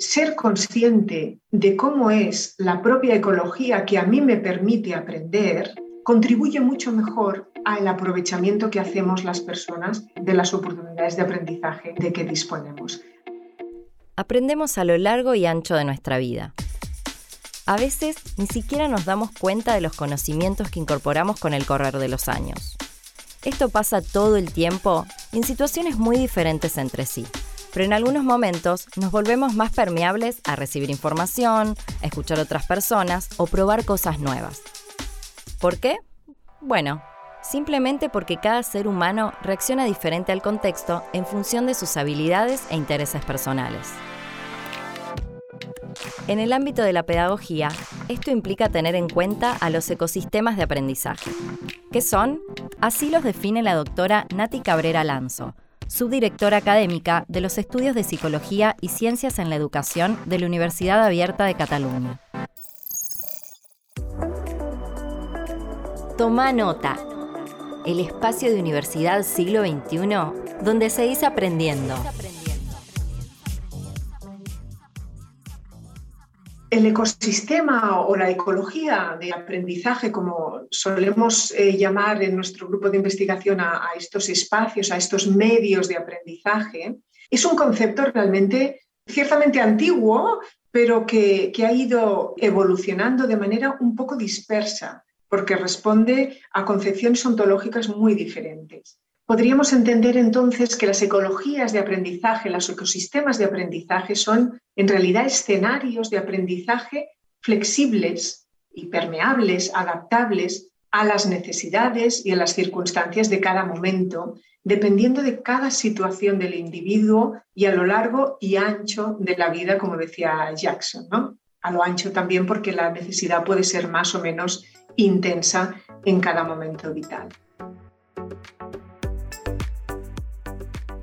ser consciente de cómo es la propia ecología que a mí me permite aprender contribuye mucho mejor al aprovechamiento que hacemos las personas de las oportunidades de aprendizaje de que disponemos. Aprendemos a lo largo y ancho de nuestra vida. A veces ni siquiera nos damos cuenta de los conocimientos que incorporamos con el correr de los años. Esto pasa todo el tiempo en situaciones muy diferentes entre sí, pero en algunos momentos nos volvemos más permeables a recibir información, a escuchar otras personas o probar cosas nuevas. ¿Por qué? Bueno, simplemente porque cada ser humano reacciona diferente al contexto en función de sus habilidades e intereses personales. En el ámbito de la pedagogía, esto implica tener en cuenta a los ecosistemas de aprendizaje. ¿Qué son? Así los define la doctora Nati Cabrera Lanzo, subdirectora académica de los estudios de Psicología y Ciencias en la Educación de la Universidad Abierta de Cataluña. Toma nota. El espacio de Universidad Siglo XXI donde se dice aprendiendo. El ecosistema o la ecología de aprendizaje, como solemos eh, llamar en nuestro grupo de investigación a, estos espacios, a estos medios de aprendizaje, es un concepto realmente ciertamente antiguo, pero que ha ido evolucionando de manera un poco dispersa porque responde a concepciones ontológicas muy diferentes. Podríamos entender entonces que las ecologías de aprendizaje, los ecosistemas de aprendizaje son en realidad escenarios de aprendizaje flexibles y permeables, adaptables a las necesidades y a las circunstancias de cada momento, dependiendo de cada situación del individuo y a lo largo y ancho de la vida, como decía Jackson. ¿no? A lo ancho también porque la necesidad puede ser más o menos intensa en cada momento vital.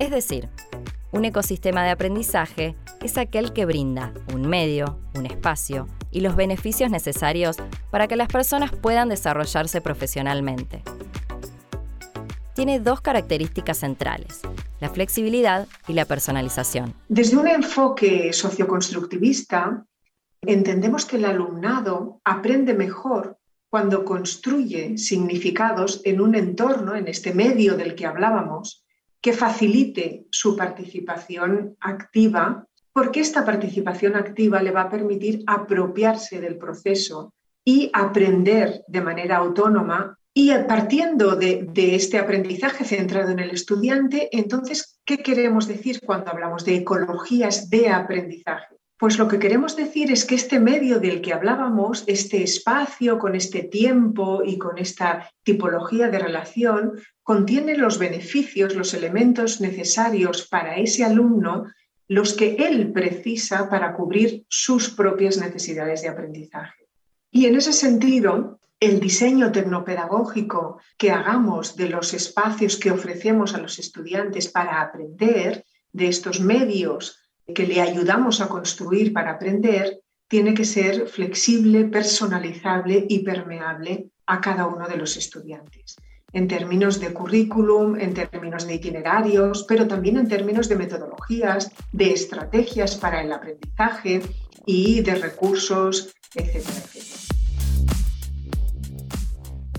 Es decir, un ecosistema de aprendizaje es aquel que brinda un medio, un espacio y los beneficios necesarios para que las personas puedan desarrollarse profesionalmente. Tiene dos características centrales, la flexibilidad y la personalización. Desde un enfoque socioconstructivista, entendemos que el alumnado aprende mejor cuando construye significados en un entorno, en este medio del que hablábamos, que facilite su participación activa, porque esta participación activa le va a permitir apropiarse del proceso y aprender de manera autónoma. Y partiendo de, este aprendizaje centrado en el estudiante, entonces, ¿qué queremos decir cuando hablamos de ecologías de aprendizaje? Pues lo que queremos decir es que este medio del que hablábamos, este espacio con este tiempo y con esta tipología de relación, contiene los beneficios, los elementos necesarios para ese alumno, los que él precisa para cubrir sus propias necesidades de aprendizaje. Y en ese sentido, el diseño tecnopedagógico que hagamos de los espacios que ofrecemos a los estudiantes para aprender, de estos medios que le ayudamos a construir para aprender tiene que ser flexible, personalizable y permeable a cada uno de los estudiantes, en términos de currículum, en términos de itinerarios, pero también en términos de metodologías, de estrategias para el aprendizaje y de recursos, etcétera,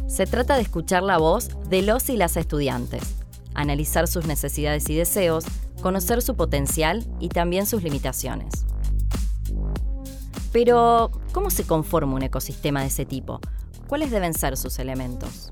Se trata de escuchar la voz de los y las estudiantes, analizar sus necesidades y deseos, conocer su potencial y también sus limitaciones. Pero, ¿cómo se conforma un ecosistema de ese tipo? ¿Cuáles deben ser sus elementos?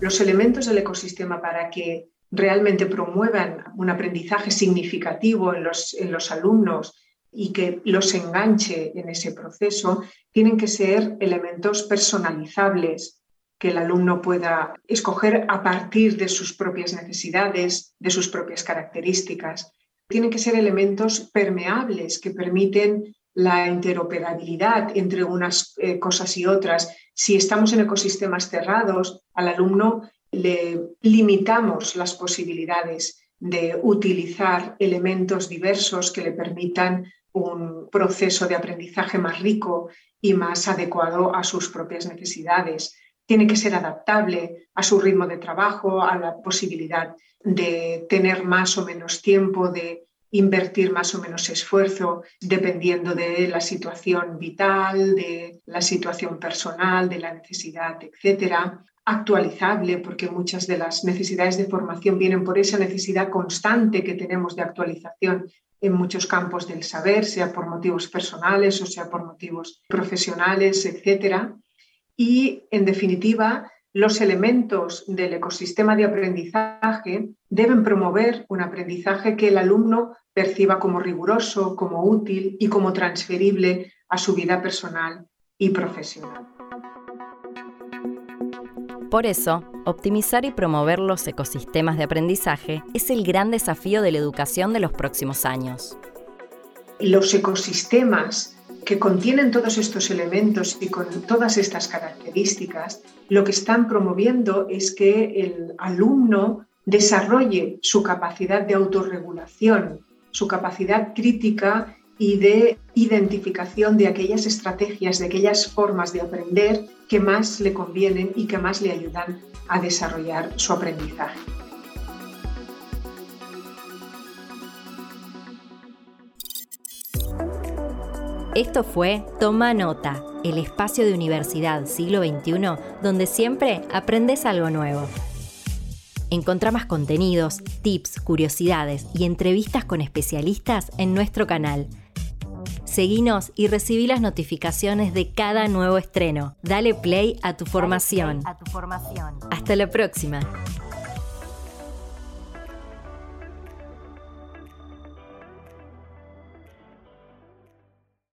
Los elementos del ecosistema para que realmente promuevan un aprendizaje significativo en los, en los alumnos y que los enganche en ese proceso, tienen que ser elementos personalizables, que el alumno pueda escoger a partir de sus propias necesidades, de sus propias características. Tienen que ser elementos permeables que permiten la interoperabilidad entre unas eh, cosas y otras. Si estamos en ecosistemas cerrados, al alumno le limitamos las posibilidades de utilizar elementos diversos que le permitan un proceso de aprendizaje más rico y más adecuado a sus propias necesidades tiene que ser adaptable a su ritmo de trabajo, a la posibilidad de tener más o menos tiempo, de invertir más o menos esfuerzo dependiendo de la situación vital, de la situación personal, de la necesidad, etcétera. Actualizable, porque muchas de las necesidades de formación vienen por esa necesidad constante que tenemos de actualización en muchos campos del saber, sea por motivos personales o sea por motivos profesionales, etcétera. Y, en definitiva, los elementos del ecosistema de aprendizaje deben promover un aprendizaje que el alumno perciba como riguroso, como útil y como transferible a su vida personal y profesional. Por eso, optimizar y promover los ecosistemas de aprendizaje es el gran desafío de la educación de los próximos años. Los ecosistemas que contienen todos estos elementos y con todas estas características, lo que están promoviendo es que el alumno desarrolle su capacidad de autorregulación, su capacidad crítica y de identificación de aquellas estrategias, de aquellas formas de aprender que más le convienen y que más le ayudan a desarrollar su aprendizaje. Esto fue Toma Nota, el espacio de Universidad Siglo XXI donde siempre aprendes algo nuevo. Encontrá más contenidos, tips, curiosidades y entrevistas con especialistas en nuestro canal. Seguinos y recibí las notificaciones de cada nuevo estreno. Dale play a tu formación. Hasta la próxima.